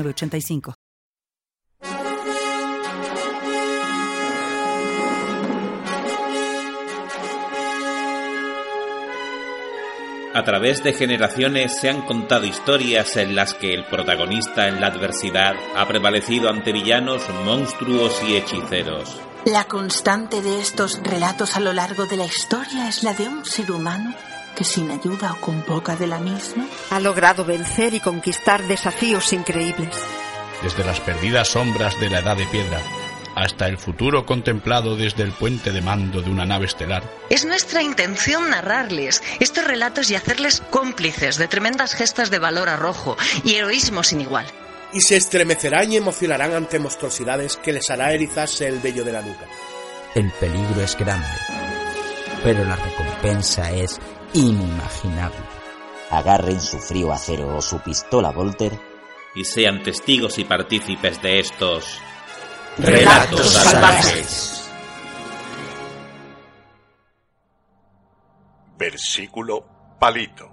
85 A través de generaciones se han contado historias en las que el protagonista en la adversidad ha prevalecido ante villanos, monstruos y hechiceros. La constante de estos relatos a lo largo de la historia es la de un ser humano que sin ayuda o con poca de la misma ha logrado vencer y conquistar desafíos increíbles. Desde las perdidas sombras de la Edad de Piedra hasta el futuro contemplado desde el puente de mando de una nave estelar. Es nuestra intención narrarles estos relatos y hacerles cómplices de tremendas gestas de valor arrojo y heroísmo sin igual. Y se estremecerán y emocionarán ante monstruosidades que les hará erizarse el vello de la nuca. El peligro es grande, pero la recompensa es inimaginable. Agarren su frío acero o su pistola Volter y sean testigos y partícipes de estos relatos salvajes. Versículo palito.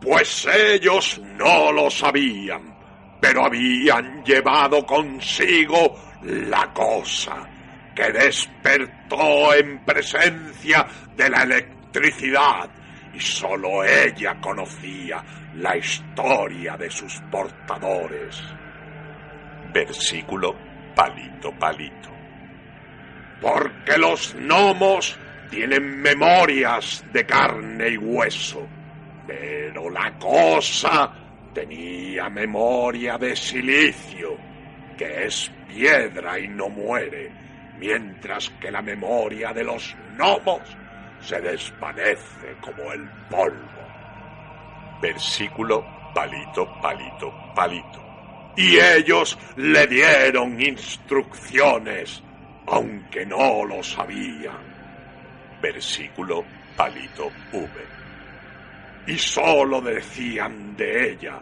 Pues ellos no lo sabían, pero habían llevado consigo la cosa que despertó en presencia de la electricidad y sólo ella conocía la historia de sus portadores. Versículo palito palito. Porque los gnomos tienen memorias de carne y hueso, pero la cosa tenía memoria de silicio, que es piedra y no muere, mientras que la memoria de los gnomos se desvanece como el polvo. Versículo palito, palito, palito. Y ellos le dieron instrucciones, aunque no lo sabían. Versículo palito V. Y solo decían de ella,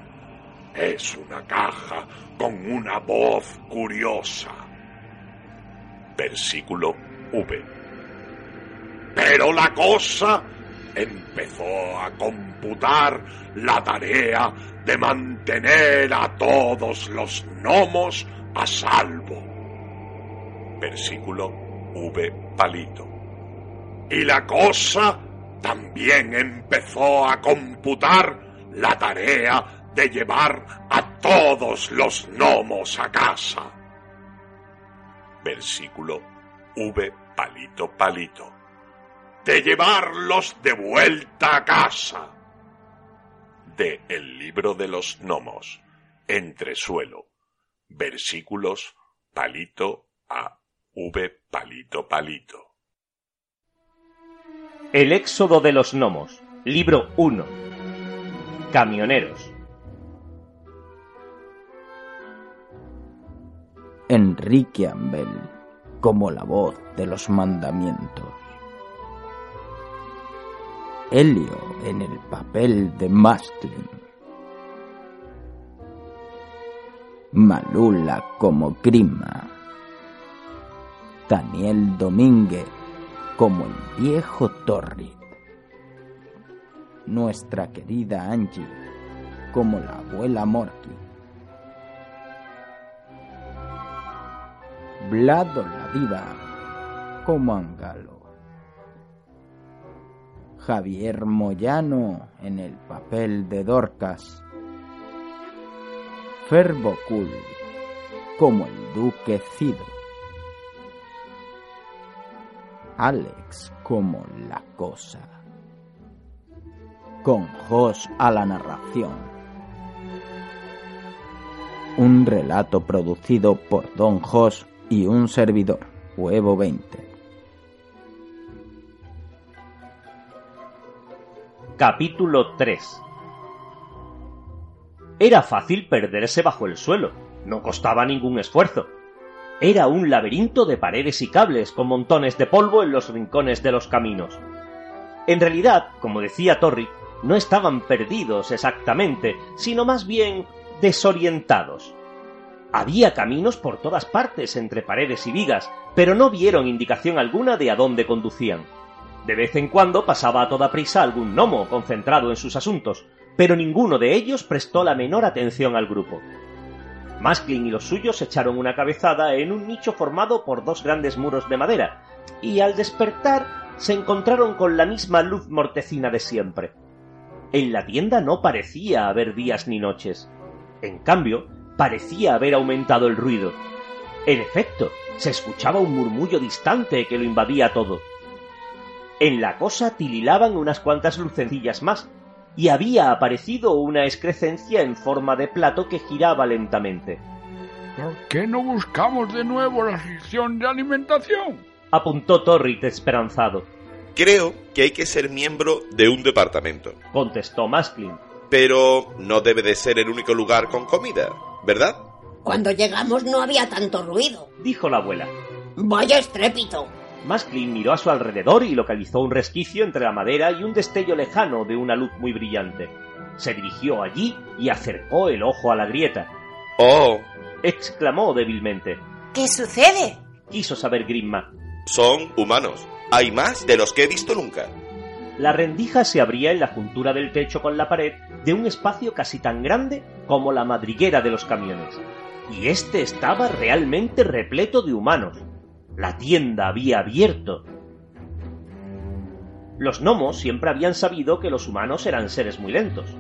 es una caja con una voz curiosa. Versículo V. Pero la cosa empezó a computar la tarea de mantener a todos los gnomos a salvo. Versículo V palito. Y la cosa también empezó a computar la tarea de llevar a todos los gnomos a casa. Versículo V palito palito. De llevarlos de vuelta a casa. De El libro de los gnomos. Entresuelo. Versículos palito a V palito palito. El éxodo de los gnomos. Libro 1. Camioneros. Enrique Ambel, como la voz de los mandamientos. Helio en el papel de Masklin. Malula como Grima. Daniel Domínguez como el viejo Torrid. Nuestra querida Angie como la abuela Morky. Vlado la diva como Angalo. Javier Moyano en el papel de Dorcas. Ferbocul como el duque Cido. Alex como la cosa. Con Jos a la narración. Un relato producido por Don Jos y un servidor, Huevo 20. Capítulo 3 Era fácil perderse bajo el suelo, no costaba ningún esfuerzo. Era un laberinto de paredes y cables con montones de polvo en los rincones de los caminos. En realidad, como decía Torri, no estaban perdidos exactamente, sino más bien desorientados. Había caminos por todas partes entre paredes y vigas, pero no vieron indicación alguna de a dónde conducían. De vez en cuando pasaba a toda prisa algún gnomo concentrado en sus asuntos, pero ninguno de ellos prestó la menor atención al grupo. Masklin y los suyos echaron una cabezada en un nicho formado por dos grandes muros de madera, y al despertar se encontraron con la misma luz mortecina de siempre. En la tienda no parecía haber días ni noches. En cambio, parecía haber aumentado el ruido. En efecto, se escuchaba un murmullo distante que lo invadía todo. En la cosa tililaban unas cuantas lucecillas más, y había aparecido una excrescencia en forma de plato que giraba lentamente. ¿Por qué no buscamos de nuevo la sección de alimentación? apuntó Torrit esperanzado. Creo que hay que ser miembro de un departamento, contestó Masklin. Pero no debe de ser el único lugar con comida, ¿verdad? Cuando llegamos no había tanto ruido, dijo la abuela. Vaya estrépito. Masklin miró a su alrededor y localizó un resquicio entre la madera y un destello lejano de una luz muy brillante. Se dirigió allí y acercó el ojo a la grieta. ¡Oh! exclamó débilmente. ¿Qué sucede? quiso saber Grimma. Son humanos. Hay más de los que he visto nunca. La rendija se abría en la juntura del techo con la pared de un espacio casi tan grande como la madriguera de los camiones. Y este estaba realmente repleto de humanos, la tienda había abierto. Los gnomos siempre habían sabido que los humanos eran seres muy lentos.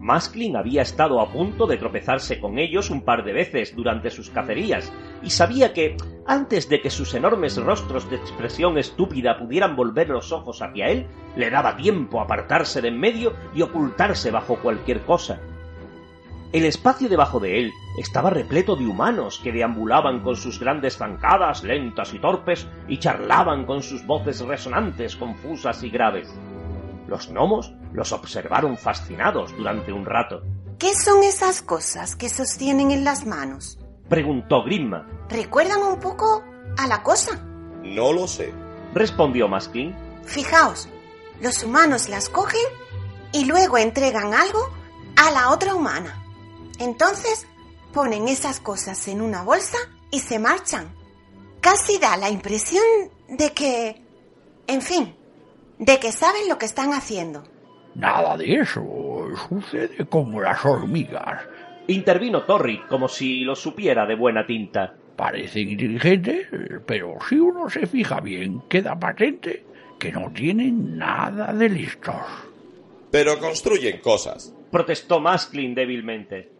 Masklin había estado a punto de tropezarse con ellos un par de veces durante sus cacerías, y sabía que, antes de que sus enormes rostros de expresión estúpida pudieran volver los ojos hacia él, le daba tiempo apartarse de en medio y ocultarse bajo cualquier cosa. El espacio debajo de él estaba repleto de humanos que deambulaban con sus grandes zancadas lentas y torpes y charlaban con sus voces resonantes, confusas y graves. Los gnomos los observaron fascinados durante un rato. ¿Qué son esas cosas que sostienen en las manos? preguntó Grimma. ¿Recuerdan un poco a la cosa? No lo sé, respondió Maskin. Fijaos, los humanos las cogen y luego entregan algo a la otra humana. Entonces ponen esas cosas en una bolsa y se marchan. Casi da la impresión de que... En fin, de que saben lo que están haciendo. Nada de eso. Sucede como las hormigas. Intervino Torri como si lo supiera de buena tinta. Parecen inteligentes, pero si uno se fija bien, queda patente que no tienen nada de listos. Pero construyen cosas. Protestó Masklin débilmente.